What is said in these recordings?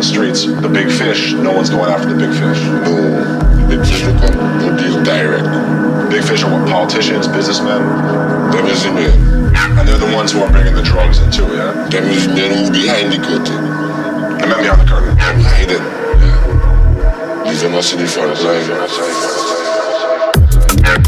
the young kids on the streets. The big fish, no one's going after the big fish. No, big fish will come, deal direct. Big fish are what politicians, businessmen. In there. And they're the ones who are bringing the drugs in too, yeah? Them is them who behind the curtain. The men behind the curtain. Hidden. Yeah. These are not in the front line.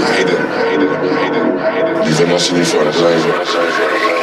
Hayden, Hayden, Hayden, Hayden. Vive nosso uniforme, Hayden.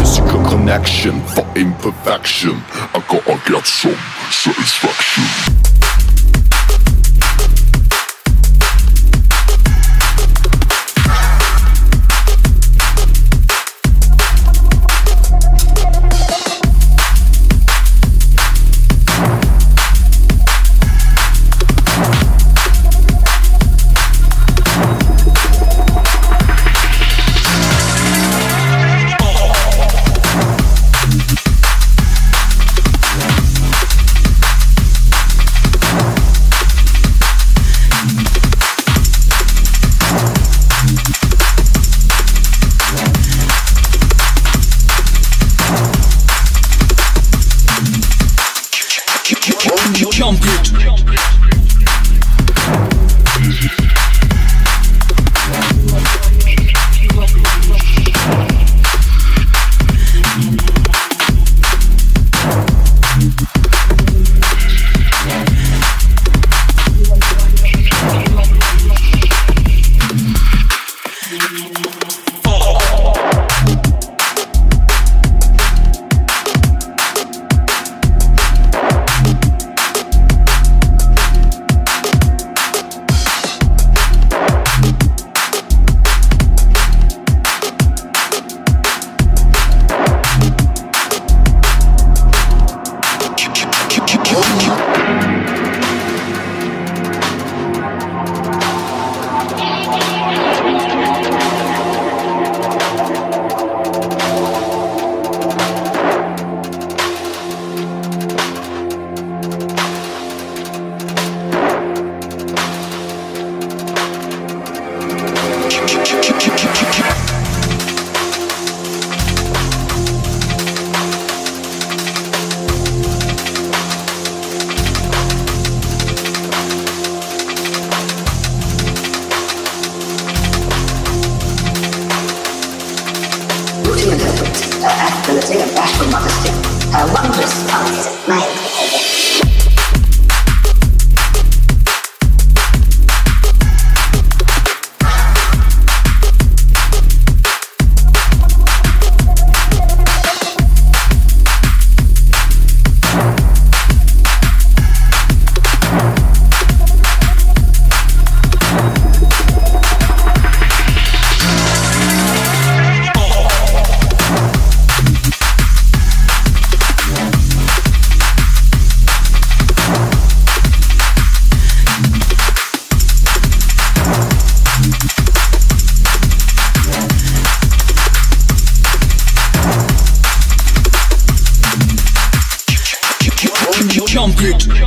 Physical connection for imperfection. I gotta get some satisfaction. bitch.